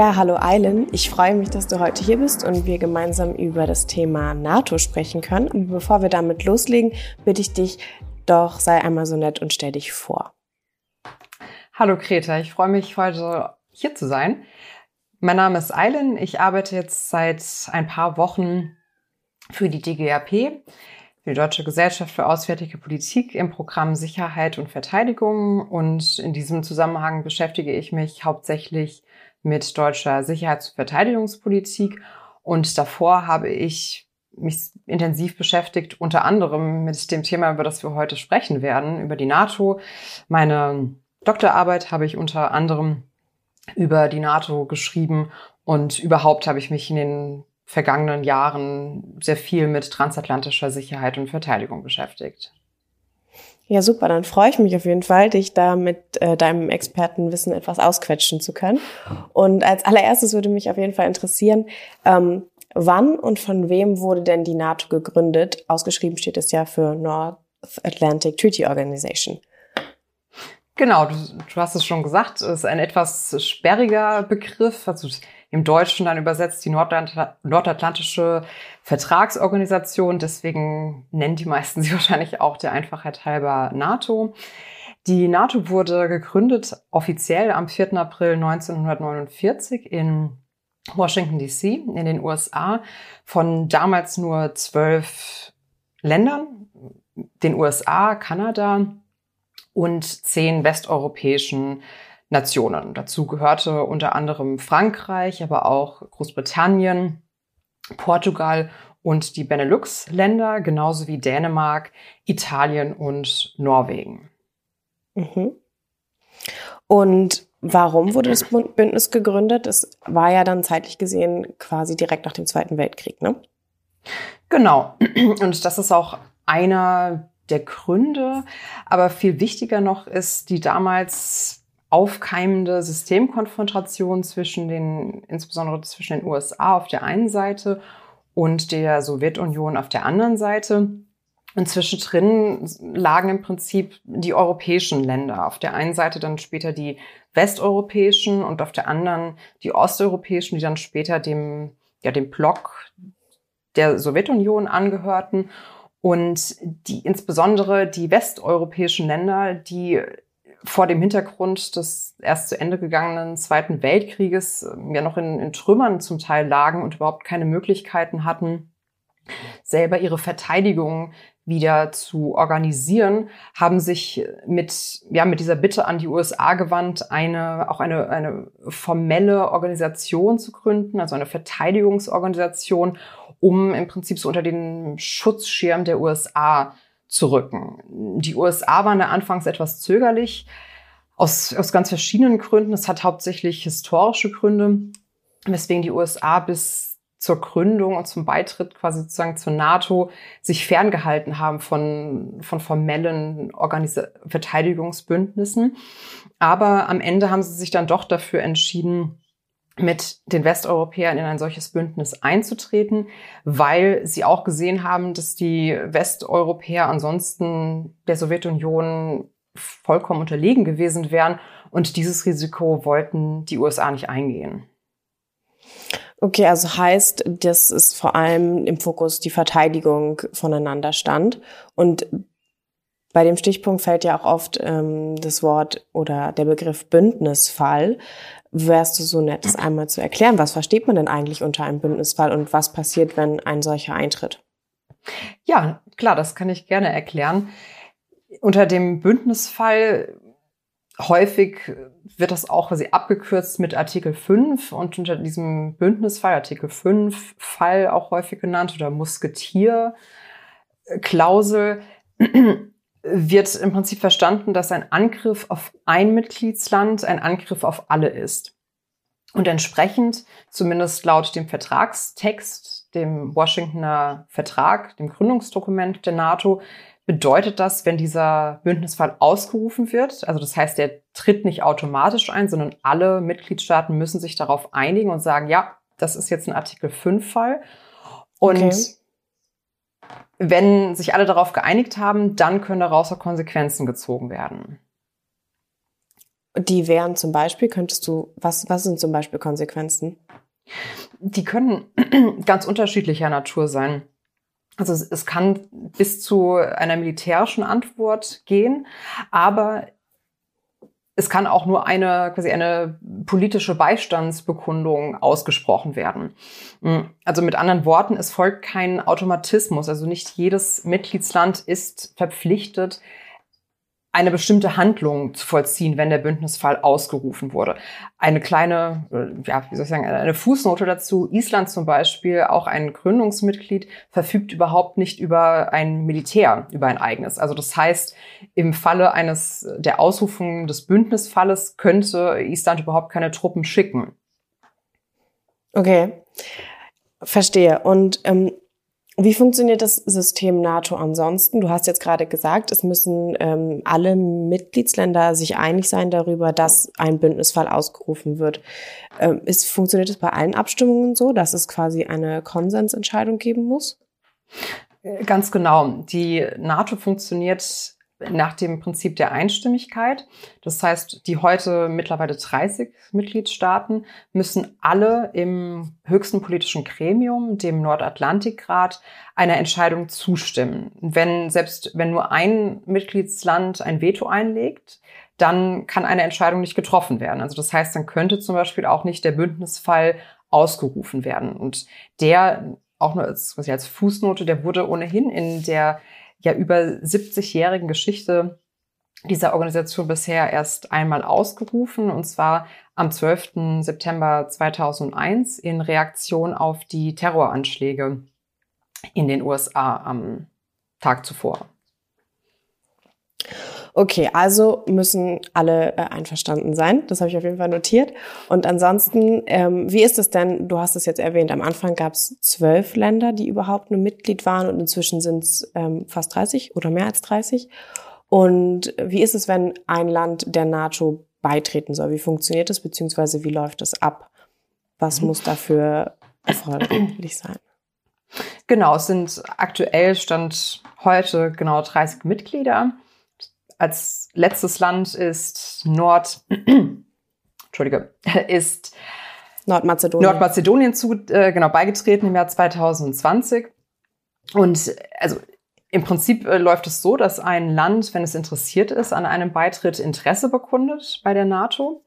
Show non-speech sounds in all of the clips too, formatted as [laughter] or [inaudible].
Ja, hallo Eilen. Ich freue mich, dass du heute hier bist und wir gemeinsam über das Thema NATO sprechen können. Und bevor wir damit loslegen, bitte ich dich doch, sei einmal so nett und stell dich vor. Hallo Greta, ich freue mich heute hier zu sein. Mein Name ist Eilen. Ich arbeite jetzt seit ein paar Wochen für die DGAP, die Deutsche Gesellschaft für Auswärtige Politik im Programm Sicherheit und Verteidigung. Und in diesem Zusammenhang beschäftige ich mich hauptsächlich mit deutscher Sicherheits- und Verteidigungspolitik. Und davor habe ich mich intensiv beschäftigt, unter anderem mit dem Thema, über das wir heute sprechen werden, über die NATO. Meine Doktorarbeit habe ich unter anderem über die NATO geschrieben und überhaupt habe ich mich in den vergangenen Jahren sehr viel mit transatlantischer Sicherheit und Verteidigung beschäftigt. Ja, super. Dann freue ich mich auf jeden Fall, dich da mit äh, deinem Expertenwissen etwas ausquetschen zu können. Und als allererstes würde mich auf jeden Fall interessieren, ähm, wann und von wem wurde denn die NATO gegründet? Ausgeschrieben steht es ja für North Atlantic Treaty Organization. Genau, du, du hast es schon gesagt, es ist ein etwas sperriger Begriff. Also im Deutschen dann übersetzt die Nordatlantische Vertragsorganisation. Deswegen nennen die meisten [laughs] sie wahrscheinlich auch der Einfachheit halber NATO. Die NATO wurde gegründet offiziell am 4. April 1949 in Washington, DC in den USA von damals nur zwölf Ländern, den USA, Kanada und zehn westeuropäischen Nationen. Dazu gehörte unter anderem Frankreich, aber auch Großbritannien, Portugal und die Benelux-Länder, genauso wie Dänemark, Italien und Norwegen. Mhm. Und warum wurde das Bündnis gegründet? Es war ja dann zeitlich gesehen quasi direkt nach dem Zweiten Weltkrieg, ne? Genau. [clears throat] Und das ist auch einer der Gründe. Aber viel wichtiger noch ist die damals aufkeimende Systemkonfrontation zwischen den, insbesondere zwischen den USA auf der einen Seite und der Sowjetunion auf der anderen Seite. Und zwischendrin lagen im Prinzip die europäischen Länder. Auf der einen Seite dann später die westeuropäischen und auf der anderen die osteuropäischen, die dann später dem, ja, dem Block der Sowjetunion angehörten. Und die, insbesondere die westeuropäischen Länder, die vor dem Hintergrund des erst zu Ende gegangenen Zweiten Weltkrieges ähm, ja noch in, in Trümmern zum Teil lagen und überhaupt keine Möglichkeiten hatten, selber ihre Verteidigung wieder zu organisieren, haben sich mit, ja, mit dieser Bitte an die USA gewandt, eine, auch eine, eine formelle Organisation zu gründen, also eine Verteidigungsorganisation, um im Prinzip so unter den Schutzschirm der USA zu rücken. Die USA waren da anfangs etwas zögerlich, aus, aus ganz verschiedenen Gründen. Es hat hauptsächlich historische Gründe, weswegen die USA bis zur Gründung und zum Beitritt quasi sozusagen zur NATO sich ferngehalten haben von, von formellen Organis Verteidigungsbündnissen. Aber am Ende haben sie sich dann doch dafür entschieden, mit den Westeuropäern in ein solches Bündnis einzutreten, weil sie auch gesehen haben, dass die Westeuropäer ansonsten der Sowjetunion vollkommen unterlegen gewesen wären und dieses Risiko wollten die USA nicht eingehen. Okay, also heißt, dass es vor allem im Fokus die Verteidigung voneinander stand und bei dem Stichpunkt fällt ja auch oft ähm, das Wort oder der Begriff Bündnisfall. Wärst du so nett, das einmal zu erklären? Was versteht man denn eigentlich unter einem Bündnisfall und was passiert, wenn ein solcher eintritt? Ja, klar, das kann ich gerne erklären. Unter dem Bündnisfall häufig wird das auch quasi abgekürzt mit Artikel 5 und unter diesem Bündnisfall, Artikel 5, Fall auch häufig genannt oder Musketierklausel, wird im Prinzip verstanden, dass ein Angriff auf ein Mitgliedsland ein Angriff auf alle ist. Und entsprechend, zumindest laut dem Vertragstext, dem Washingtoner Vertrag, dem Gründungsdokument der NATO, bedeutet das, wenn dieser Bündnisfall ausgerufen wird, also das heißt, der tritt nicht automatisch ein, sondern alle Mitgliedstaaten müssen sich darauf einigen und sagen, ja, das ist jetzt ein Artikel 5 Fall. Und okay wenn sich alle darauf geeinigt haben, dann können daraus auch Konsequenzen gezogen werden. Die wären zum Beispiel, könntest du, was, was sind zum Beispiel Konsequenzen? Die können [clears throat] ganz unterschiedlicher Natur sein. Also es, es kann bis zu einer militärischen Antwort gehen, aber es kann auch nur eine, quasi eine politische Beistandsbekundung ausgesprochen werden. Hm, also mit anderen Worten, es folgt kein Automatismus. Also nicht jedes Mitgliedsland ist verpflichtet, eine bestimmte Handlung zu vollziehen, wenn der Bündnisfall ausgerufen wurde. Eine kleine, äh, ja, wie soll ich sagen, eine Fußnote dazu. Island zum Beispiel, auch ein Gründungsmitglied, verfügt überhaupt nicht über ein Militär, über ein eigenes. Also das heißt, im Falle eines, der Ausrufung des Bündnisfalles könnte Island überhaupt keine Truppen schicken. Okay. Verstehe. Und ähm, wie funktioniert das System NATO ansonsten? Du hast jetzt gerade gesagt, es müssen ähm, alle Mitgliedsländer sich einig sein darüber, dass ein Bündnisfall ausgerufen wird. Ähm, ist, funktioniert es bei allen Abstimmungen so, dass es quasi eine Konsensentscheidung geben muss? Ganz genau. Die NATO funktioniert nach dem Prinzip der Einstimmigkeit. Das heißt, die heute mittlerweile 30 Mitgliedstaaten müssen alle im höchsten politischen Gremium, dem Nordatlantikrat, einer Entscheidung zustimmen. Wenn selbst wenn nur ein Mitgliedsland ein Veto einlegt, dann kann eine Entscheidung nicht getroffen werden. Also das heißt, dann könnte zum Beispiel auch nicht der Bündnisfall ausgerufen werden. Und der auch nur als, als Fußnote, der wurde ohnehin in der ja über 70-jährigen Geschichte dieser Organisation bisher erst einmal ausgerufen, und zwar am 12. September 2001 in Reaktion auf die Terroranschläge in den USA am Tag zuvor. Okay, also müssen alle äh, einverstanden sein. Das habe ich auf jeden Fall notiert. Und ansonsten, ähm, wie ist es denn? Du hast es jetzt erwähnt. Am Anfang gab es zwölf Länder, die überhaupt nur Mitglied waren, und inzwischen sind es ähm, fast 30 oder mehr als 30. Und wie ist es, wenn ein Land der NATO beitreten soll? Wie funktioniert das, beziehungsweise wie läuft es ab? Was mhm. muss dafür erforderlich sein? Genau, es sind aktuell Stand heute genau 30 Mitglieder. Als letztes Land ist Nord, [clears throat] Entschuldige, [laughs] ist Nordmazedonien, Nordmazedonien zu, äh, genau, beigetreten im Jahr 2020. Und also im Prinzip äh, läuft es so, dass ein Land, wenn es interessiert ist, an einem Beitritt Interesse bekundet bei der NATO.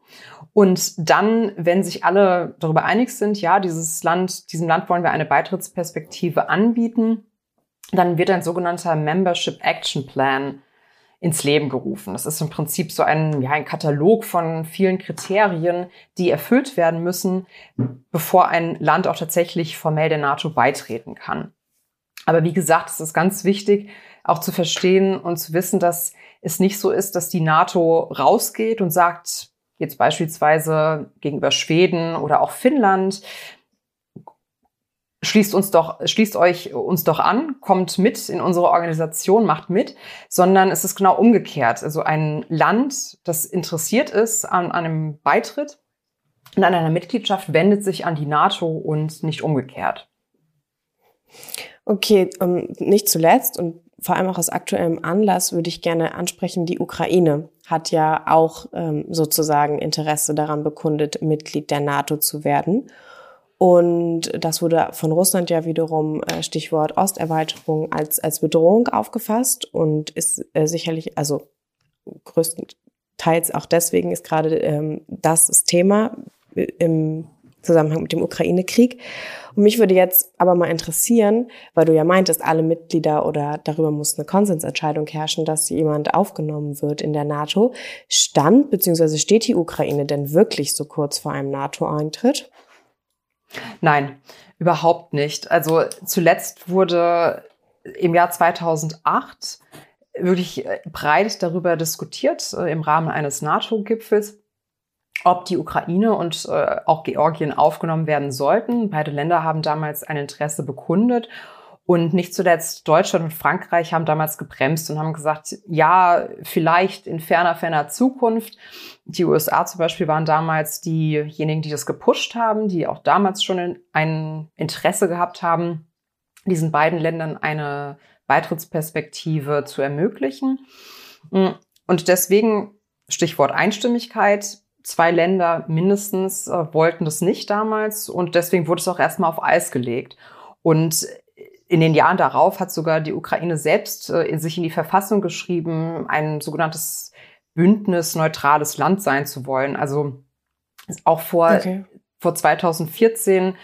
Und dann, wenn sich alle darüber einig sind, ja, dieses Land, diesem Land wollen wir eine Beitrittsperspektive anbieten, dann wird ein sogenannter Membership Action Plan ins Leben gerufen. Das ist im Prinzip so ein, ja, ein Katalog von vielen Kriterien, die erfüllt werden müssen, bevor ein Land auch tatsächlich formell der NATO beitreten kann. Aber wie gesagt, es ist ganz wichtig, auch zu verstehen und zu wissen, dass es nicht so ist, dass die NATO rausgeht und sagt, jetzt beispielsweise gegenüber Schweden oder auch Finnland, schließt uns doch, schließt euch uns doch an, kommt mit in unsere Organisation, macht mit, sondern es ist genau umgekehrt. Also ein Land, das interessiert ist an, einem Beitritt und an einer Mitgliedschaft, wendet sich an die NATO und nicht umgekehrt. Okay, um, ähm, nicht zuletzt und vor allem auch aus aktuellem Anlass würde ich gerne ansprechen, die Ukraine hat ja auch ähm, sozusagen Interesse daran bekundet, Mitglied der NATO zu werden. Und das wurde von Russland ja wiederum, äh, Stichwort Osterweiterung, als, als Bedrohung aufgefasst und ist äh, sicherlich, also größtenteils auch deswegen ist gerade ähm, das das Thema im Zusammenhang mit dem Ukraine-Krieg. Und mich würde jetzt aber mal interessieren, weil du ja meintest, alle Mitglieder oder darüber muss eine Konsensentscheidung herrschen, dass jemand aufgenommen wird in der NATO. Stand bzw. steht die Ukraine denn wirklich so kurz vor einem NATO-Eintritt? Nein, überhaupt nicht. Also zuletzt wurde im Jahr 2008 wirklich äh, breit darüber diskutiert äh, im Rahmen eines NATO-Gipfels, ob die Ukraine und äh, auch Georgien aufgenommen werden sollten. Beide Länder haben damals ein Interesse bekundet. Und nicht zuletzt Deutschland und Frankreich haben damals gebremst und haben gesagt, ja, vielleicht in ferner, ferner Zukunft. Die USA zum Beispiel waren damals diejenigen, die das gepusht haben, die auch damals schon ein Interesse gehabt haben, diesen beiden Ländern eine Beitrittsperspektive zu ermöglichen. Und deswegen Stichwort Einstimmigkeit. Zwei Länder mindestens äh, wollten das nicht damals und deswegen wurde es auch erstmal auf Eis gelegt. Und in den Jahren darauf hat sogar die Ukraine selbst äh, in sich in die Verfassung geschrieben, ein sogenanntes Bündnis neutrales Land sein zu wollen. Also auch vor, okay. vor 2014,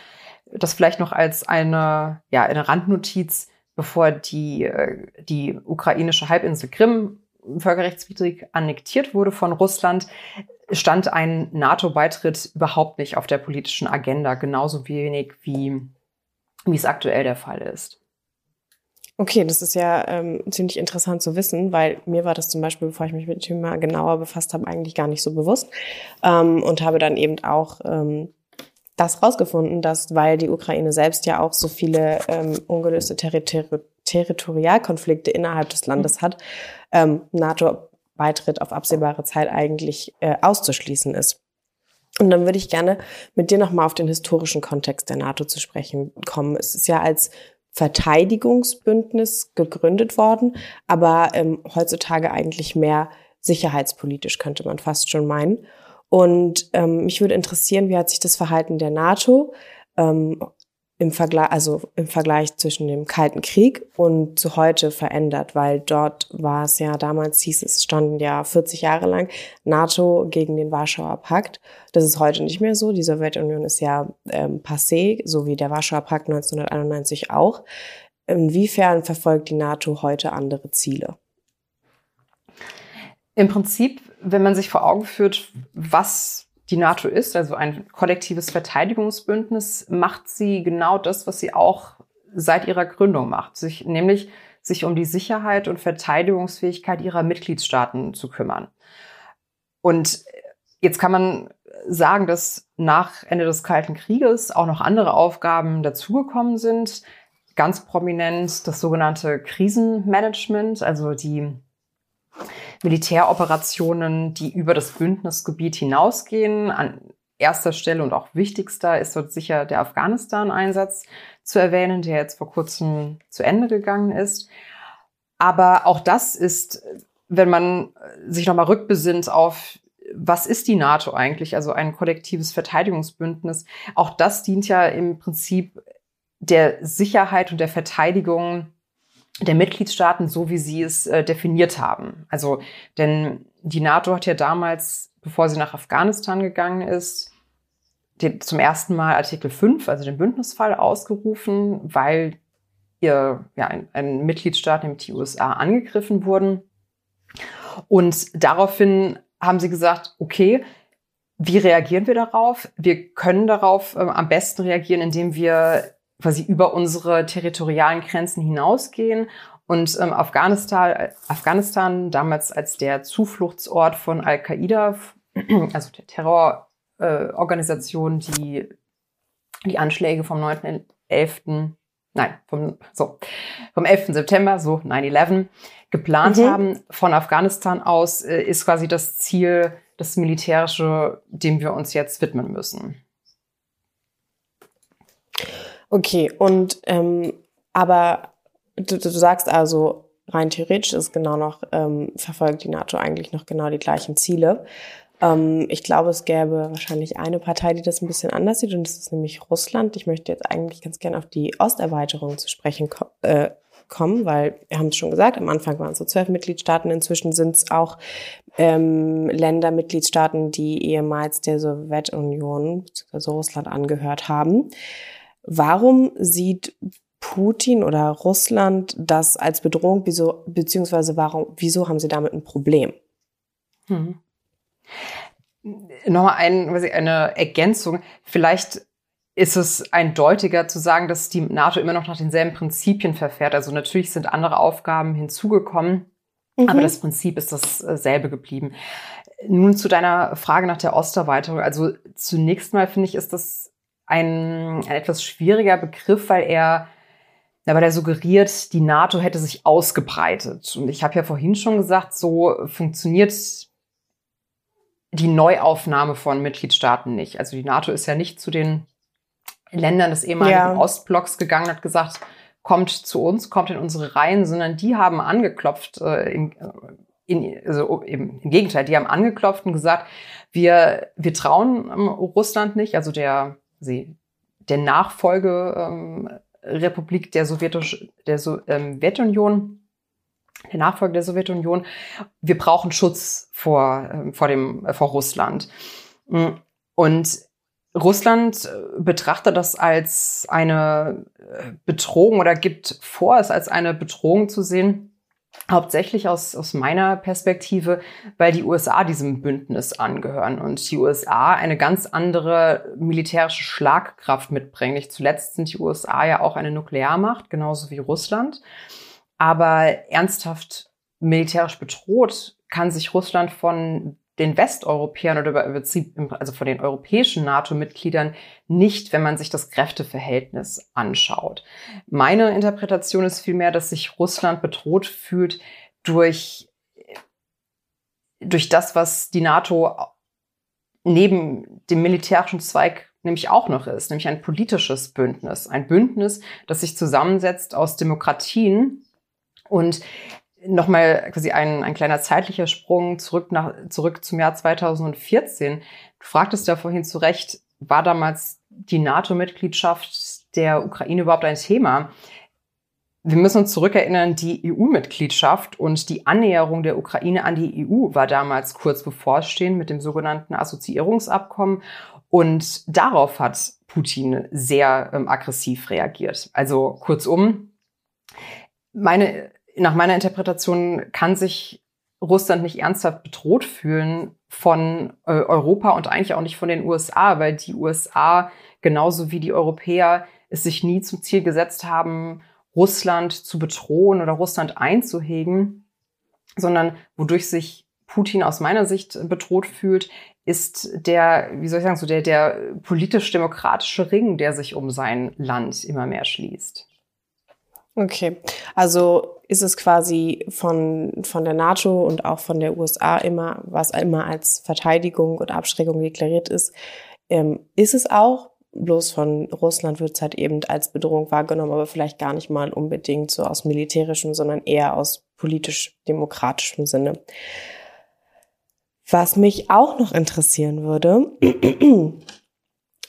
das vielleicht noch als eine, ja, eine Randnotiz, bevor die, äh, die ukrainische Halbinsel Krim völkerrechtswidrig annektiert wurde von Russland, stand ein NATO-Beitritt überhaupt nicht auf der politischen Agenda, genauso wenig wie, wie es aktuell der Fall ist. Okay, das ist ja ähm, ziemlich interessant zu wissen, weil mir war das zum Beispiel, bevor ich mich mit dem Thema genauer befasst habe, eigentlich gar nicht so bewusst ähm, und habe dann eben auch ähm, das rausgefunden, dass weil die Ukraine selbst ja auch so viele ähm, ungelöste Territori Territorialkonflikte innerhalb des Landes hat, ähm, NATO-Beitritt auf absehbare Zeit eigentlich äh, auszuschließen ist. Und dann würde ich gerne mit dir nochmal auf den historischen Kontext der NATO zu sprechen kommen. Es ist ja als Verteidigungsbündnis gegründet worden, aber ähm, heutzutage eigentlich mehr sicherheitspolitisch, könnte man fast schon meinen. Und ähm, mich würde interessieren, wie hat sich das Verhalten der NATO ähm, im Vergleich, also im Vergleich zwischen dem Kalten Krieg und zu heute verändert, weil dort war es ja damals hieß es standen ja 40 Jahre lang NATO gegen den Warschauer Pakt. Das ist heute nicht mehr so. Die Sowjetunion ist ja ähm, passé, so wie der Warschauer Pakt 1991 auch. Inwiefern verfolgt die NATO heute andere Ziele? Im Prinzip, wenn man sich vor Augen führt, was die NATO ist, also ein kollektives Verteidigungsbündnis, macht sie genau das, was sie auch seit ihrer Gründung macht, sich nämlich sich um die Sicherheit und Verteidigungsfähigkeit ihrer Mitgliedstaaten zu kümmern. Und jetzt kann man sagen, dass nach Ende des Kalten Krieges auch noch andere Aufgaben dazugekommen sind. Ganz prominent das sogenannte Krisenmanagement, also die Militäroperationen, die über das Bündnisgebiet hinausgehen. An erster Stelle und auch wichtigster ist dort sicher der Afghanistan-Einsatz zu erwähnen, der jetzt vor kurzem zu Ende gegangen ist. Aber auch das ist, wenn man sich nochmal rückbesinnt auf was ist die NATO eigentlich? Also ein kollektives Verteidigungsbündnis. Auch das dient ja im Prinzip der Sicherheit und der Verteidigung der Mitgliedstaaten, so wie sie es äh, definiert haben. Also, denn die NATO hat ja damals, bevor sie nach Afghanistan gegangen ist, den, zum ersten Mal Artikel 5, also den Bündnisfall, ausgerufen, weil ihr, ja, ein, ein Mitgliedstaat, nämlich die USA, angegriffen wurden. Und daraufhin haben sie gesagt, okay, wie reagieren wir darauf? Wir können darauf äh, am besten reagieren, indem wir quasi über unsere territorialen Grenzen hinausgehen. Und ähm, Afghanistan, Afghanistan, damals als der Zufluchtsort von Al-Qaida, [clears throat] also der Terrororganisation, äh, die die Anschläge vom 9.11., nein, vom, so, vom 11. September, so 9-11, geplant mhm. haben. Von Afghanistan aus äh, ist quasi das Ziel, das Militärische, dem wir uns jetzt widmen müssen. Okay, und ähm, aber du, du sagst also, rein theoretisch ist genau noch, ähm, verfolgt die NATO eigentlich noch genau die gleichen Ziele. Ähm, ich glaube, es gäbe wahrscheinlich eine Partei, die das ein bisschen anders sieht, und das ist nämlich Russland. Ich möchte jetzt eigentlich ganz gerne auf die Osterweiterung zu sprechen ko äh, kommen, weil wir haben es schon gesagt, am Anfang waren es so zwölf Mitgliedstaaten, inzwischen sind es auch ähm, Länder, Mitgliedstaaten, die ehemals der Sowjetunion bzw. Russland angehört haben. Warum sieht Putin oder Russland das als Bedrohung, wieso, beziehungsweise warum, wieso haben sie damit ein Problem? Hm. Nochmal ein, eine Ergänzung. Vielleicht ist es eindeutiger zu sagen, dass die NATO immer noch nach denselben Prinzipien verfährt. Also natürlich sind andere Aufgaben hinzugekommen, mhm. aber das Prinzip ist dasselbe geblieben. Nun zu deiner Frage nach der Osterweiterung. Also zunächst mal finde ich, ist das ein, ein etwas schwieriger Begriff, weil er, ja, weil er suggeriert, die NATO hätte sich ausgebreitet. Und ich habe ja vorhin schon gesagt, so funktioniert die Neuaufnahme von Mitgliedstaaten nicht. Also die NATO ist ja nicht zu den Ländern des ehemaligen ja. Ostblocks gegangen und hat gesagt, kommt zu uns, kommt in unsere Reihen, sondern die haben angeklopft äh, in, in, also im, im Gegenteil, die haben angeklopft und gesagt, wir, wir trauen ähm, Russland nicht, also der, sie, der Nachfolgerepublik ähm, der, Sowjetisch, der ähm, Sowjetunion, der Nachfolge der Sowjetunion, wir brauchen Schutz vor, ähm, vor, dem, äh, vor Russland. Mm, und Russland äh, betrachtet das als eine äh, Bedrohung oder gibt vor, es als eine Bedrohung zu sehen, Hauptsächlich aus, aus meiner Perspektive, weil die USA diesem Bündnis angehören und die USA eine ganz andere militärische Schlagkraft mitbringen. Nicht zuletzt sind die USA ja auch eine Nuklearmacht, genauso wie Russland. Aber ernsthaft militärisch bedroht kann sich Russland von den Westeuropäern oder also von den europäischen NATO-Mitgliedern nicht, wenn man sich das Kräfteverhältnis anschaut. Meine Interpretation ist vielmehr, dass sich Russland bedroht fühlt durch, durch das, was die NATO neben dem militärischen Zweig nämlich auch noch ist, nämlich ein politisches Bündnis. Ein Bündnis, das sich zusammensetzt aus Demokratien und Nochmal quasi ein, ein kleiner zeitlicher Sprung zurück, nach, zurück zum Jahr 2014. Du fragtest ja vorhin zu Recht, war damals die NATO-Mitgliedschaft der Ukraine überhaupt ein Thema? Wir müssen uns zurückerinnern, die EU-Mitgliedschaft und die Annäherung der Ukraine an die EU war damals kurz bevorstehen mit dem sogenannten Assoziierungsabkommen. Und darauf hat Putin sehr ähm, aggressiv reagiert. Also kurzum, meine nach meiner Interpretation kann sich Russland nicht ernsthaft bedroht fühlen von äh, Europa und eigentlich auch nicht von den USA, weil die USA genauso wie die Europäer es sich nie zum Ziel gesetzt haben, Russland zu bedrohen oder Russland einzuhegen, sondern wodurch sich Putin aus meiner Sicht bedroht fühlt, ist der, wie soll ich sagen, so der, der politisch-demokratische Ring, der sich um sein Land immer mehr schließt. Okay, also ist es quasi von, von der NATO und auch von der USA immer, was immer als Verteidigung und Abschreckung deklariert ist, ähm, ist es auch. Bloß von Russland wird es halt eben als Bedrohung wahrgenommen, aber vielleicht gar nicht mal unbedingt so aus militärischem, sondern eher aus politisch-demokratischem Sinne. Was mich auch noch interessieren würde, [clears throat]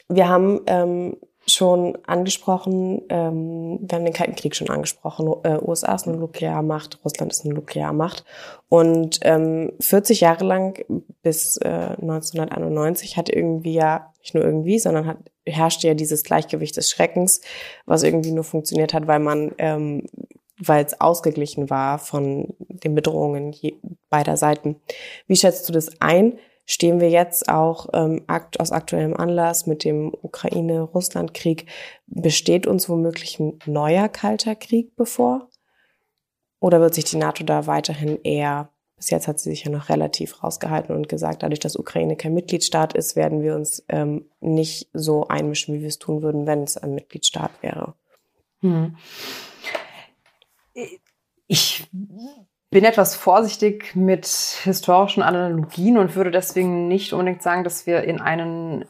wir haben ähm, schon angesprochen, ähm, wir haben den Kalten Krieg schon angesprochen. Äh, USA ist eine Nuklearmacht, Russland ist eine Nuklearmacht. Und ähm, 40 Jahre lang bis äh, 1991 hat irgendwie ja, nicht nur irgendwie, sondern hat, herrschte ja dieses Gleichgewicht des Schreckens, was irgendwie nur funktioniert hat, weil man, ähm, weil es ausgeglichen war von den Bedrohungen je, beider Seiten. Wie schätzt du das ein? Stehen wir jetzt auch ähm, akt aus aktuellem Anlass mit dem Ukraine-Russland-Krieg, besteht uns womöglich ein neuer kalter Krieg bevor? Oder wird sich die NATO da weiterhin eher, bis jetzt hat sie sich ja noch relativ rausgehalten und gesagt, dadurch, dass Ukraine kein Mitgliedstaat ist, werden wir uns ähm, nicht so einmischen, wie wir es tun würden, wenn es ein Mitgliedstaat wäre. Hm. Ich bin etwas vorsichtig mit historischen Analogien und würde deswegen nicht unbedingt sagen, dass wir in einen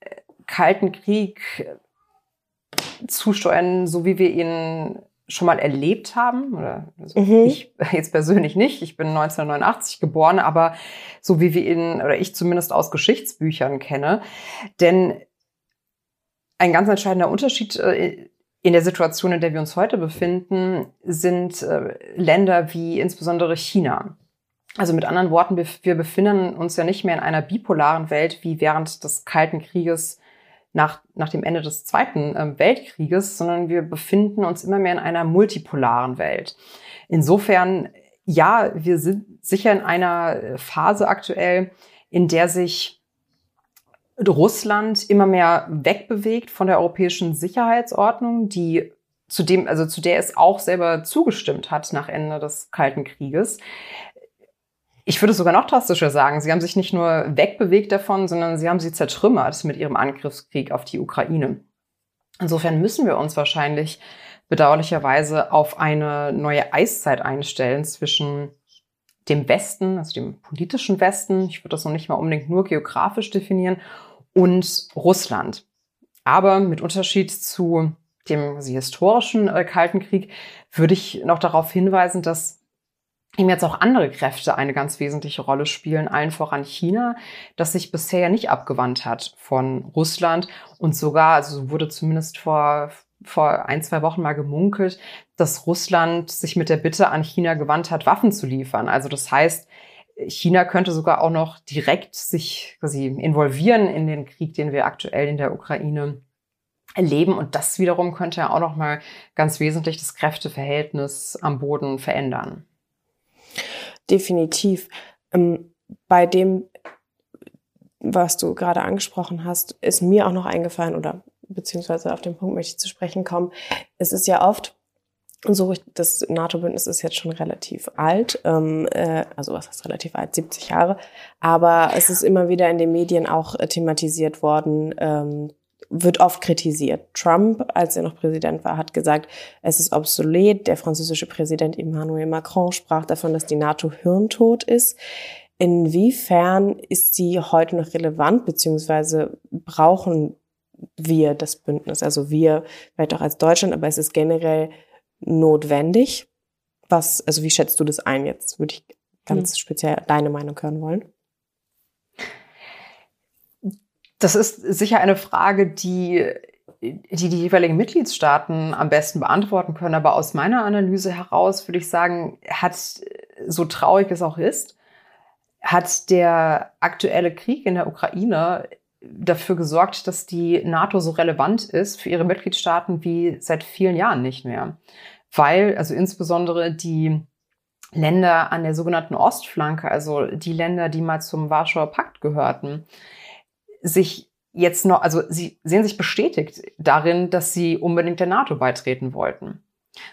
äh, kalten Krieg äh, zusteuern, so wie wir ihn schon mal erlebt haben. Oder also mhm. ich [laughs] jetzt persönlich nicht. Ich bin 1989 geboren, aber so wie wir ihn, oder ich zumindest aus Geschichtsbüchern kenne. Denn ein ganz entscheidender Unterschied äh, in der Situation, in der wir uns heute befinden, sind äh, Länder wie insbesondere China. Also mit anderen Worten, wir befinden uns ja nicht mehr in einer bipolaren Welt wie während des Kalten Krieges nach, nach dem Ende des Zweiten äh, Weltkrieges, sondern wir befinden uns immer mehr in einer multipolaren Welt. Insofern, ja, wir sind sicher in einer Phase aktuell, in der sich Russland immer mehr wegbewegt von der europäischen Sicherheitsordnung, die zu dem, also zu der es auch selber zugestimmt hat nach Ende des Kalten Krieges. Ich würde sogar noch drastischer sagen, sie haben sich nicht nur wegbewegt davon, sondern sie haben sie zertrümmert mit ihrem Angriffskrieg auf die Ukraine. Insofern müssen wir uns wahrscheinlich bedauerlicherweise auf eine neue Eiszeit einstellen zwischen dem Westen, also dem politischen Westen, ich würde das noch nicht mal unbedingt nur geografisch definieren, und Russland. Aber mit Unterschied zu dem historischen äh, Kalten Krieg würde ich noch darauf hinweisen, dass eben jetzt auch andere Kräfte eine ganz wesentliche Rolle spielen, allen voran China, das sich bisher nicht abgewandt hat von Russland und sogar, also wurde zumindest vor, vor ein, zwei Wochen mal gemunkelt, dass Russland sich mit der Bitte an China gewandt hat, Waffen zu liefern. Also das heißt, China könnte sogar auch noch direkt sich quasi involvieren in den Krieg, den wir aktuell in der Ukraine erleben. Und das wiederum könnte ja auch noch mal ganz wesentlich das Kräfteverhältnis am Boden verändern. Definitiv. Ähm, bei dem, was du gerade angesprochen hast, ist mir auch noch eingefallen oder beziehungsweise auf den Punkt möchte ich zu sprechen kommen. Es ist ja oft so, das NATO-Bündnis ist jetzt schon relativ alt, ähm, äh, also was heißt relativ alt, 70 Jahre, aber es ist immer wieder in den Medien auch äh, thematisiert worden, ähm, wird oft kritisiert. Trump, als er noch Präsident war, hat gesagt, es ist obsolet. Der französische Präsident Emmanuel Macron sprach davon, dass die NATO hirntot ist. Inwiefern ist sie heute noch relevant, beziehungsweise brauchen wir das Bündnis? Also wir, vielleicht auch als Deutschland, aber es ist generell notwendig. Was, also wie schätzt du das ein? Jetzt würde ich ganz hm. speziell deine Meinung hören wollen. Das ist sicher eine Frage, die die die jeweiligen Mitgliedstaaten am besten beantworten können. Aber aus meiner Analyse heraus würde ich sagen, hat, so traurig es auch ist, hat der aktuelle Krieg in der Ukraine dafür gesorgt, dass die NATO so relevant ist für ihre Mitgliedstaaten wie seit vielen Jahren nicht mehr. Weil, also insbesondere die Länder an der sogenannten Ostflanke, also die Länder, die mal zum Warschauer Pakt gehörten, sich jetzt noch, also sie sehen sich bestätigt darin, dass sie unbedingt der NATO beitreten wollten.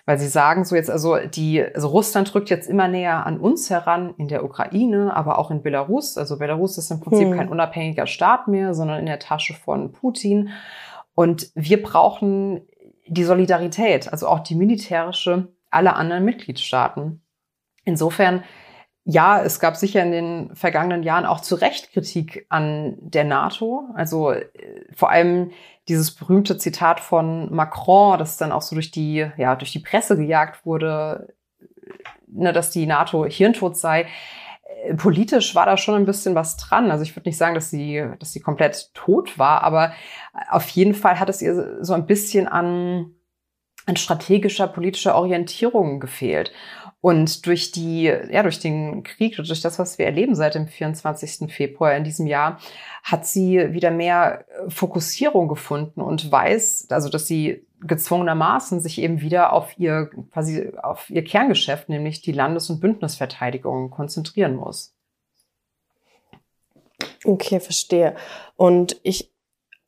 Weil sie sagen so jetzt, also die, also Russland rückt jetzt immer näher an uns heran in der Ukraine, aber auch in Belarus. Also Belarus ist im Prinzip hm. kein unabhängiger Staat mehr, sondern in der Tasche von Putin. Und wir brauchen die Solidarität, also auch die militärische aller anderen Mitgliedstaaten. Insofern ja, es gab sicher in den vergangenen Jahren auch zu Recht Kritik an der NATO. Also äh, vor allem dieses berühmte Zitat von Macron, das dann auch so durch die, ja, durch die Presse gejagt wurde, ne, dass die NATO hirntot sei. Äh, politisch war da schon ein bisschen was dran. Also ich würde nicht sagen, dass sie, dass sie komplett tot war, aber auf jeden Fall hat es ihr so ein bisschen an, an strategischer politischer Orientierung gefehlt. Und durch die, ja, durch den Krieg durch das, was wir erleben seit dem 24. Februar in diesem Jahr, hat sie wieder mehr äh, Fokussierung gefunden und weiß, also, dass sie gezwungenermaßen sich eben wieder auf ihr, quasi auf ihr Kerngeschäft, nämlich die Landes- und Bündnisverteidigung konzentrieren muss. Okay, verstehe. Und ich,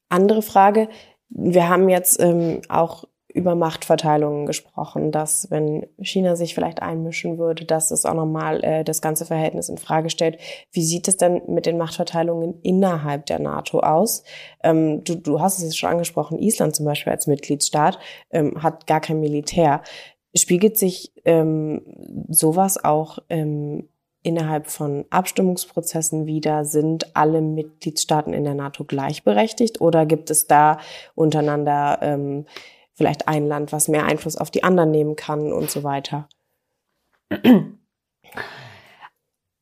andere Frage. Wir haben jetzt ähm, auch über Machtverteilungen gesprochen, dass wenn China sich vielleicht einmischen würde, dass es auch nochmal äh, das ganze Verhältnis in Frage stellt. Wie sieht es denn mit den Machtverteilungen innerhalb der NATO aus? Ähm, du, du hast es jetzt schon angesprochen, Island zum Beispiel als Mitgliedsstaat ähm, hat gar kein Militär. Spiegelt sich ähm, sowas auch ähm, innerhalb von Abstimmungsprozessen wieder? Sind alle Mitgliedstaaten in der NATO gleichberechtigt oder gibt es da untereinander ähm, vielleicht ein Land, was mehr Einfluss auf die anderen nehmen kann und so weiter.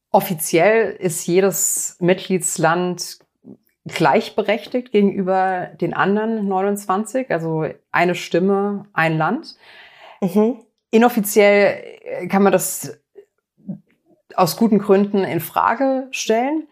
Offiziell ist jedes Mitgliedsland gleichberechtigt gegenüber den anderen 29, also eine Stimme, ein Land. Mhm. Inoffiziell kann man das aus guten Gründen in Frage stellen.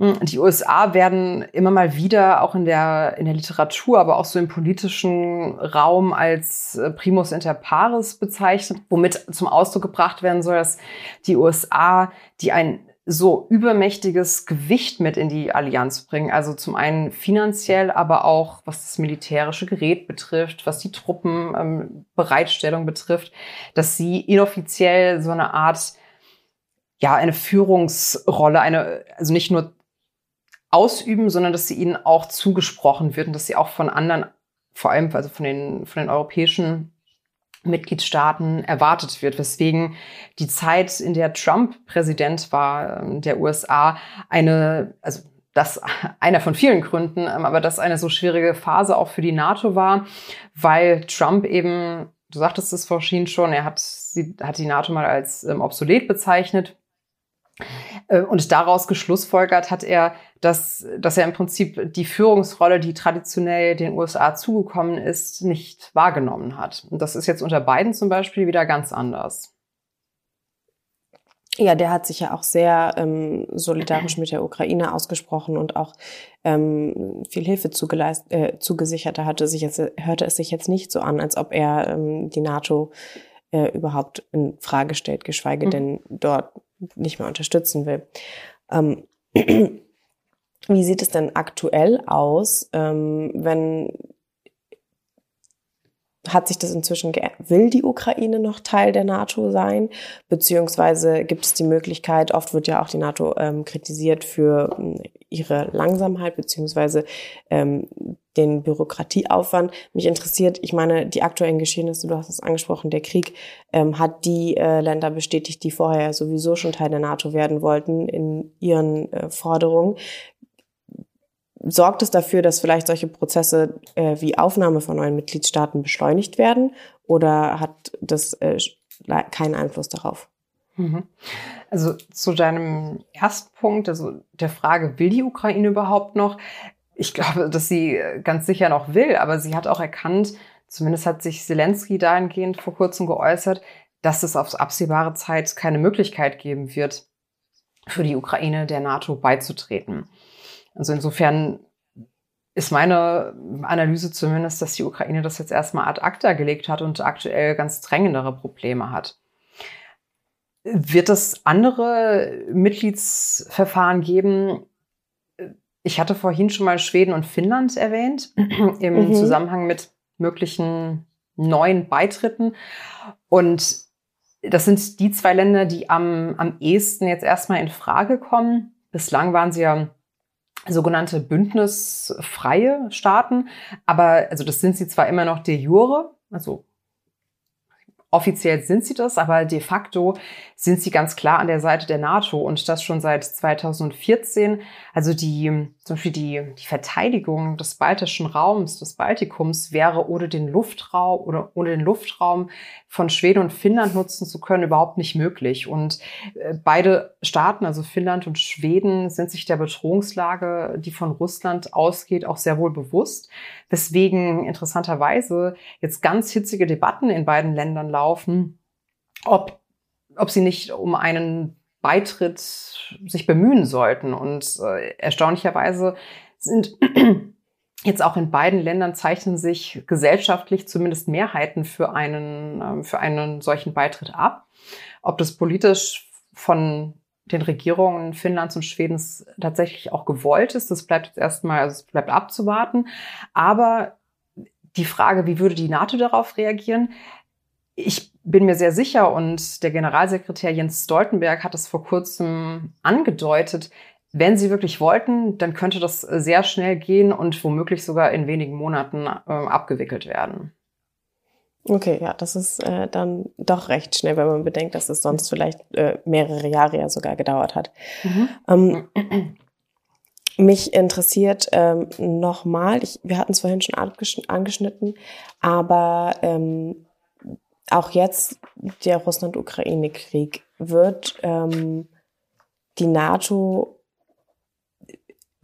Die USA werden immer mal wieder auch in der, in der Literatur, aber auch so im politischen Raum als äh, Primus inter pares bezeichnet, womit zum Ausdruck gebracht werden soll, dass die USA, die ein so übermächtiges Gewicht mit in die Allianz bringen. Also zum einen finanziell, aber auch was das militärische Gerät betrifft, was die Truppenbereitstellung ähm, betrifft, dass sie inoffiziell so eine Art ja, eine Führungsrolle, eine, also nicht nur ausüben, sondern dass sie ihnen auch zugesprochen wird und dass sie auch von anderen, vor allem also von den, von den europäischen Mitgliedstaaten erwartet wird, weswegen die Zeit, in der Trump Präsident war ähm, der USA, eine, also das [laughs] einer von vielen Gründen, ähm, aber das eine so schwierige Phase auch für die NATO war, weil Trump eben du sagtest es vorhin schon, er hat, sie, hat die NATO mal als ähm, obsolet bezeichnet. Äh, und daraus geschlussfolgert hat er, dass, dass er im Prinzip die Führungsrolle, die traditionell den USA zugekommen ist, nicht wahrgenommen hat. Und das ist jetzt unter Biden zum Beispiel wieder ganz anders. Ja, der hat sich ja auch sehr ähm, solidarisch mit der Ukraine ausgesprochen und auch ähm, viel Hilfe zugeleist, äh, zugesichert. Da hatte sich jetzt, hörte es sich jetzt nicht so an, als ob er ähm, die NATO äh, überhaupt in Frage stellt, geschweige mhm. denn dort nicht mehr unterstützen will. Ähm, [clears throat] wie sieht es denn aktuell aus, ähm, wenn hat sich das inzwischen geändert? Will die Ukraine noch Teil der NATO sein? Beziehungsweise gibt es die Möglichkeit, oft wird ja auch die NATO ähm, kritisiert für ihre Langsamkeit, beziehungsweise ähm, den Bürokratieaufwand. Mich interessiert, ich meine, die aktuellen Geschehnisse, du hast es angesprochen, der Krieg ähm, hat die äh, Länder bestätigt, die vorher sowieso schon Teil der NATO werden wollten, in ihren äh, Forderungen sorgt es dafür, dass vielleicht solche Prozesse äh, wie Aufnahme von neuen Mitgliedstaaten beschleunigt werden oder hat das äh, keinen Einfluss darauf? Mhm. Also zu deinem ersten Punkt, also der Frage, will die Ukraine überhaupt noch? Ich glaube, dass sie ganz sicher noch will, aber sie hat auch erkannt, zumindest hat sich Zelensky dahingehend vor kurzem geäußert, dass es auf absehbare Zeit keine Möglichkeit geben wird, für die Ukraine der NATO beizutreten. Also insofern ist meine Analyse zumindest, dass die Ukraine das jetzt erstmal ad acta gelegt hat und aktuell ganz drängendere Probleme hat. Wird es andere Mitgliedsverfahren geben? Ich hatte vorhin schon mal Schweden und Finnland erwähnt [clears throat] im mhm. Zusammenhang mit möglichen neuen Beitritten. Und das sind die zwei Länder, die am, am ehesten jetzt erstmal in Frage kommen. Bislang waren sie ja sogenannte bündnisfreie Staaten. Aber, also das sind sie zwar immer noch de jure, also Offiziell sind sie das, aber de facto sind sie ganz klar an der Seite der NATO und das schon seit 2014. Also die, zum Beispiel die, die Verteidigung des baltischen Raums, des Baltikums wäre ohne den Luftraum oder ohne den Luftraum von Schweden und Finnland nutzen zu können überhaupt nicht möglich. Und äh, beide Staaten, also Finnland und Schweden, sind sich der Bedrohungslage, die von Russland ausgeht, auch sehr wohl bewusst. Weswegen interessanterweise jetzt ganz hitzige Debatten in beiden Ländern laufen, ob, ob sie nicht um einen Beitritt sich bemühen sollten. Und äh, erstaunlicherweise sind [clears throat] jetzt auch in beiden Ländern zeichnen sich gesellschaftlich zumindest Mehrheiten für einen, äh, für einen solchen Beitritt ab. Ob das politisch von den Regierungen Finnlands und Schwedens tatsächlich auch gewollt ist. Das bleibt jetzt erstmal, also es bleibt abzuwarten. Aber die Frage, wie würde die NATO darauf reagieren? Ich bin mir sehr sicher und der Generalsekretär Jens Stoltenberg hat es vor kurzem angedeutet, wenn sie wirklich wollten, dann könnte das sehr schnell gehen und womöglich sogar in wenigen Monaten äh, abgewickelt werden. Okay, ja, das ist äh, dann doch recht schnell, wenn man bedenkt, dass es sonst vielleicht äh, mehrere Jahre ja sogar gedauert hat. Mhm. Ähm, mich interessiert ähm, nochmal, wir hatten es vorhin schon angeschnitten, aber ähm, auch jetzt der Russland-Ukraine-Krieg wird ähm, die NATO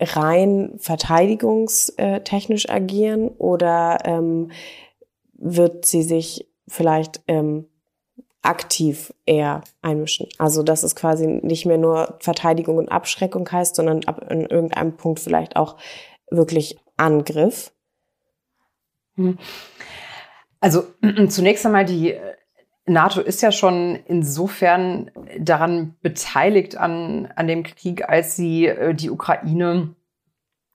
rein verteidigungstechnisch agieren oder ähm, wird sie sich vielleicht ähm, aktiv eher einmischen. Also dass es quasi nicht mehr nur Verteidigung und Abschreckung heißt, sondern ab in irgendeinem Punkt vielleicht auch wirklich Angriff. Hm. Also [clears throat] zunächst einmal die äh, NATO ist ja schon insofern daran beteiligt an, an dem Krieg, als sie äh, die Ukraine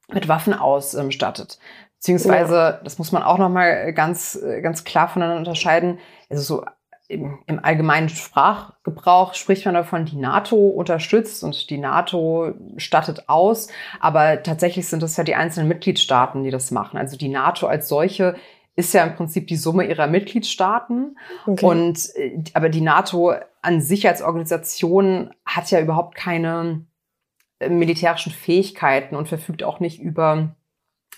mit Waffen ausstattet. Beziehungsweise, ja. das muss man auch nochmal ganz, ganz klar voneinander unterscheiden. Also so im, im allgemeinen Sprachgebrauch spricht man davon, die NATO unterstützt und die NATO stattet aus. Aber tatsächlich sind es ja die einzelnen Mitgliedstaaten, die das machen. Also die NATO als solche ist ja im Prinzip die Summe ihrer Mitgliedstaaten. Okay. Und, äh, aber die NATO an sich als Organisation hat ja überhaupt keine äh, militärischen Fähigkeiten und verfügt auch nicht über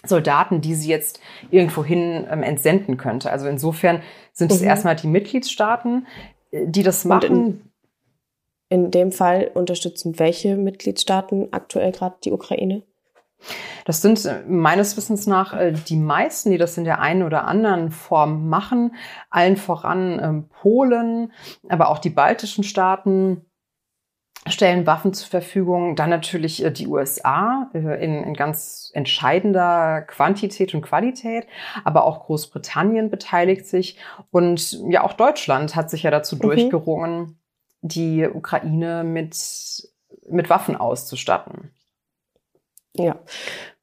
Soldaten, die sie jetzt irgendwohin ähm, entsenden könnte. Also insofern sind es mhm. erstmal die Mitgliedstaaten, äh, die das machen. In, in, dem Fall unterstützen welche Mitgliedstaaten aktuell gerade die Ukraine? Das sind äh, meines Wissens nach äh, die meisten, die das in der einen oder anderen Form machen. Allen voran ähm, Polen, aber auch die baltischen Staaten, stellen Waffen zur Verfügung. Dann natürlich äh, die USA in, in ganz entscheidender Quantität und Qualität, aber auch Großbritannien beteiligt sich und ja auch Deutschland hat sich ja dazu mhm. durchgerungen, die Ukraine mit mit Waffen auszustatten. Ja,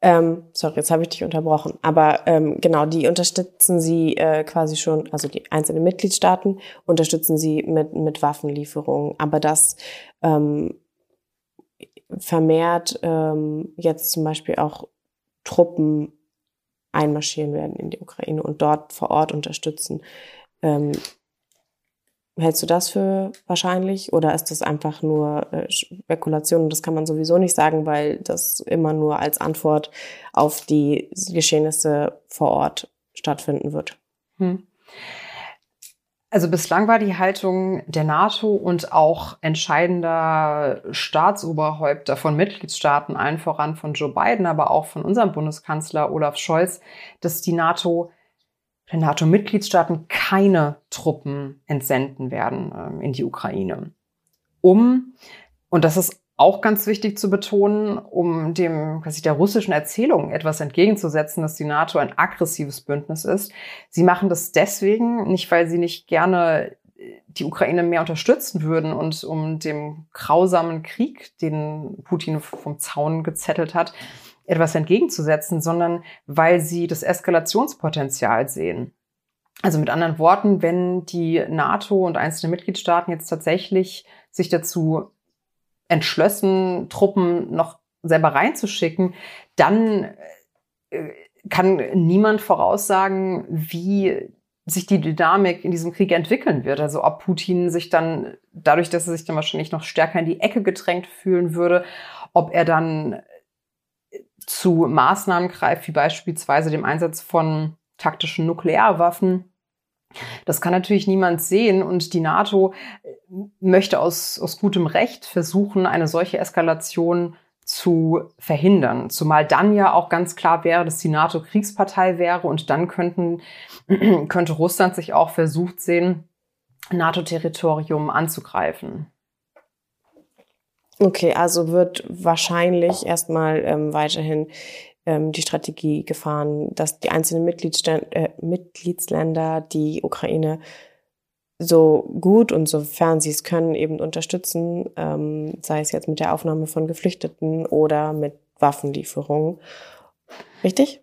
ähm, sorry, jetzt habe ich dich unterbrochen. Aber ähm, genau, die unterstützen sie äh, quasi schon, also die einzelnen Mitgliedstaaten unterstützen sie mit, mit Waffenlieferungen. Aber das ähm, vermehrt ähm, jetzt zum Beispiel auch Truppen einmarschieren werden in die Ukraine und dort vor Ort unterstützen. Ähm, Hältst du das für wahrscheinlich oder ist das einfach nur äh, Spekulation? Das kann man sowieso nicht sagen, weil das immer nur als Antwort auf die Geschehnisse vor Ort stattfinden wird. Hm. Also bislang war die Haltung der NATO und auch entscheidender Staatsoberhäupter von Mitgliedstaaten, allen voran von Joe Biden, aber auch von unserem Bundeskanzler Olaf Scholz, dass die NATO der NATO-Mitgliedstaaten keine Truppen entsenden werden ähm, in die Ukraine. Um, und das ist auch ganz wichtig zu betonen, um dem quasi der russischen Erzählung etwas entgegenzusetzen, dass die NATO ein aggressives Bündnis ist. Sie machen das deswegen, nicht weil sie nicht gerne die Ukraine mehr unterstützen würden und um dem grausamen Krieg, den Putin vom Zaun gezettelt hat, etwas entgegenzusetzen, sondern weil sie das Eskalationspotenzial sehen. Also mit anderen Worten, wenn die NATO und einzelne Mitgliedstaaten jetzt tatsächlich sich dazu entschlossen, Truppen noch selber reinzuschicken, dann äh, kann niemand voraussagen, wie sich die Dynamik in diesem Krieg entwickeln wird. Also ob Putin sich dann, dadurch, dass er sich dann wahrscheinlich noch stärker in die Ecke gedrängt fühlen würde, ob er dann zu Maßnahmen greift, wie beispielsweise dem Einsatz von taktischen Nuklearwaffen. Das kann natürlich niemand sehen und die NATO äh, möchte aus, aus gutem Recht versuchen, eine solche Eskalation zu verhindern. Zumal dann ja auch ganz klar wäre, dass die NATO Kriegspartei wäre und dann könnten, [clears throat] könnte Russland sich auch versucht sehen, NATO-Territorium anzugreifen. Okay, also wird wahrscheinlich erstmal ähm, weiterhin ähm, die Strategie gefahren, dass die einzelnen Mitgliedsländer, äh, Mitgliedsländer die Ukraine so gut und sofern sie es können eben unterstützen, ähm, sei es jetzt mit der Aufnahme von Geflüchteten oder mit Waffenlieferungen. Richtig?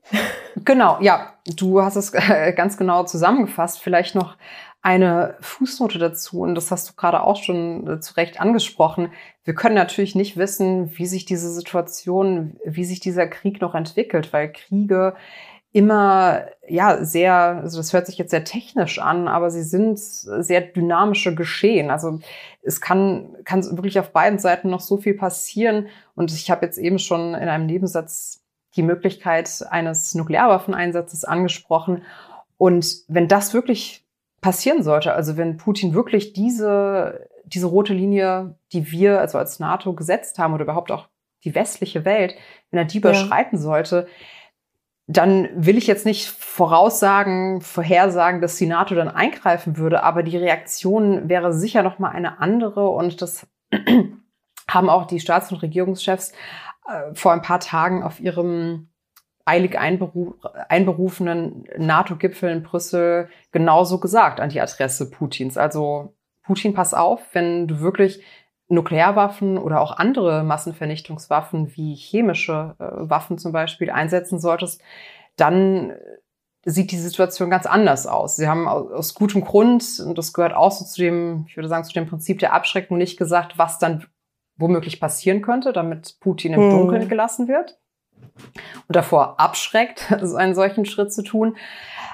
Genau, ja, du hast es ganz genau zusammengefasst. Vielleicht noch eine Fußnote dazu, und das hast du gerade auch schon äh, zu Recht angesprochen. Wir können natürlich nicht wissen, wie sich diese Situation, wie sich dieser Krieg noch entwickelt, weil Kriege immer, ja, sehr, also das hört sich jetzt sehr technisch an, aber sie sind sehr dynamische Geschehen. Also es kann, kann wirklich auf beiden Seiten noch so viel passieren. Und ich habe jetzt eben schon in einem Nebensatz die Möglichkeit eines Nuklearwaffeneinsatzes angesprochen. Und wenn das wirklich passieren sollte. Also wenn Putin wirklich diese, diese rote Linie, die wir also als NATO gesetzt haben oder überhaupt auch die westliche Welt, wenn er die ja. überschreiten sollte, dann will ich jetzt nicht voraussagen, vorhersagen, dass die NATO dann eingreifen würde, aber die Reaktion wäre sicher noch mal eine andere und das [clears throat] haben auch die Staats- und Regierungschefs äh, vor ein paar Tagen auf ihrem eilig einberuf, einberufenen NATO-Gipfel in Brüssel genauso gesagt an die Adresse Putins. Also Putin, pass auf, wenn du wirklich Nuklearwaffen oder auch andere Massenvernichtungswaffen wie chemische äh, Waffen zum Beispiel einsetzen solltest, dann sieht die Situation ganz anders aus. Sie haben aus, aus gutem Grund, und das gehört auch so zu dem, ich würde sagen, zu dem Prinzip der Abschreckung nicht gesagt, was dann womöglich passieren könnte, damit Putin im hm. Dunkeln gelassen wird und davor abschreckt, [laughs] einen solchen Schritt zu tun.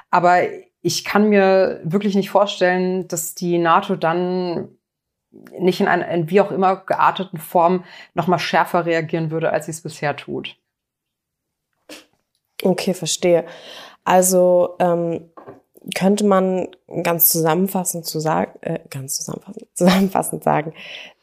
Aber ich kann mir wirklich nicht vorstellen, dass die NATO dann nicht in einer in wie auch immer gearteten Form noch mal schärfer reagieren würde, als sie es bisher tut. Okay, verstehe. Also ähm, könnte man ganz zusammenfassend zu sagen, äh, ganz zusammenfassend, [laughs] zusammenfassend sagen,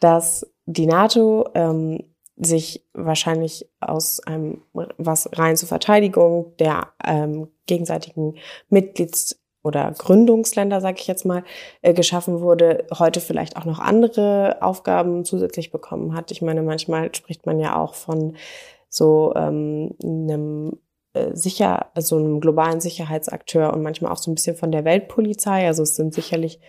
dass die NATO ähm, sich wahrscheinlich aus einem was rein zur Verteidigung der ähm, gegenseitigen Mitglieds oder Gründungsländer, sage ich jetzt mal, äh, geschaffen wurde, heute vielleicht auch noch andere Aufgaben zusätzlich bekommen hat. Ich meine, manchmal spricht man ja auch von so ähm, einem äh, sicher, also einem globalen Sicherheitsakteur und manchmal auch so ein bisschen von der Weltpolizei. Also es sind sicherlich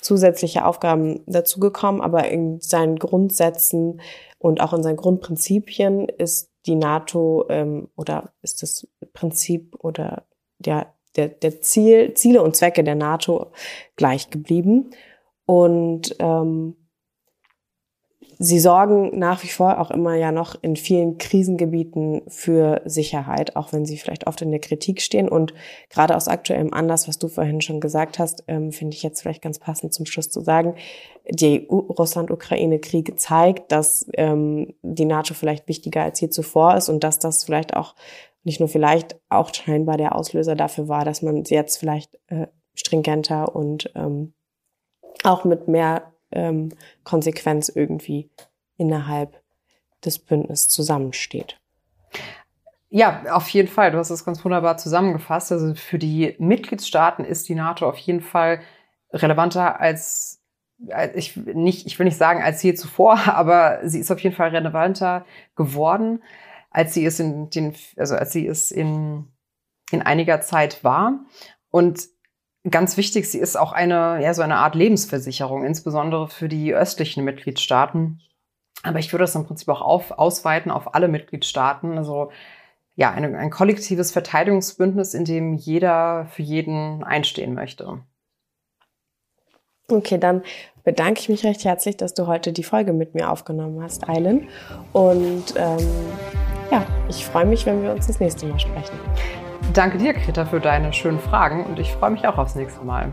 zusätzliche Aufgaben dazugekommen, aber in seinen Grundsätzen und auch in seinen Grundprinzipien ist die NATO ähm, oder ist das Prinzip oder der, der, der Ziel, Ziele und Zwecke der NATO gleich geblieben. Und ähm, Sie sorgen nach wie vor auch immer ja noch in vielen Krisengebieten für Sicherheit, auch wenn sie vielleicht oft in der Kritik stehen. Und gerade aus aktuellem Anlass, was du vorhin schon gesagt hast, ähm, finde ich jetzt vielleicht ganz passend zum Schluss zu sagen, die Russland-Ukraine-Krieg zeigt, dass ähm, die NATO vielleicht wichtiger als je zuvor ist und dass das vielleicht auch nicht nur vielleicht auch scheinbar der Auslöser dafür war, dass man jetzt vielleicht äh, stringenter und ähm, auch mit mehr ähm, Konsequenz irgendwie innerhalb des Bündnisses zusammensteht. Ja, auf jeden Fall. Du hast es ganz wunderbar zusammengefasst. Also für die Mitgliedstaaten ist die NATO auf jeden Fall relevanter als, ich, nicht, ich will nicht sagen als je zuvor, [laughs] aber sie ist auf jeden Fall relevanter geworden, als sie es in den, also als sie es in, in einiger Zeit war. Und Ganz wichtig, sie ist auch eine, ja, so eine Art Lebensversicherung, insbesondere für die östlichen Mitgliedstaaten. Aber ich würde das im Prinzip auch auf, ausweiten auf alle Mitgliedstaaten. Also ja, eine, ein kollektives Verteidigungsbündnis, in dem jeder für jeden einstehen möchte. Okay, dann bedanke ich mich recht herzlich, dass du heute die Folge mit mir aufgenommen hast, Eilen. Und ähm, ja, ich freue mich, wenn wir uns das nächste Mal sprechen. Danke dir, Greta, für deine schönen Fragen und ich freue mich auch aufs nächste Mal.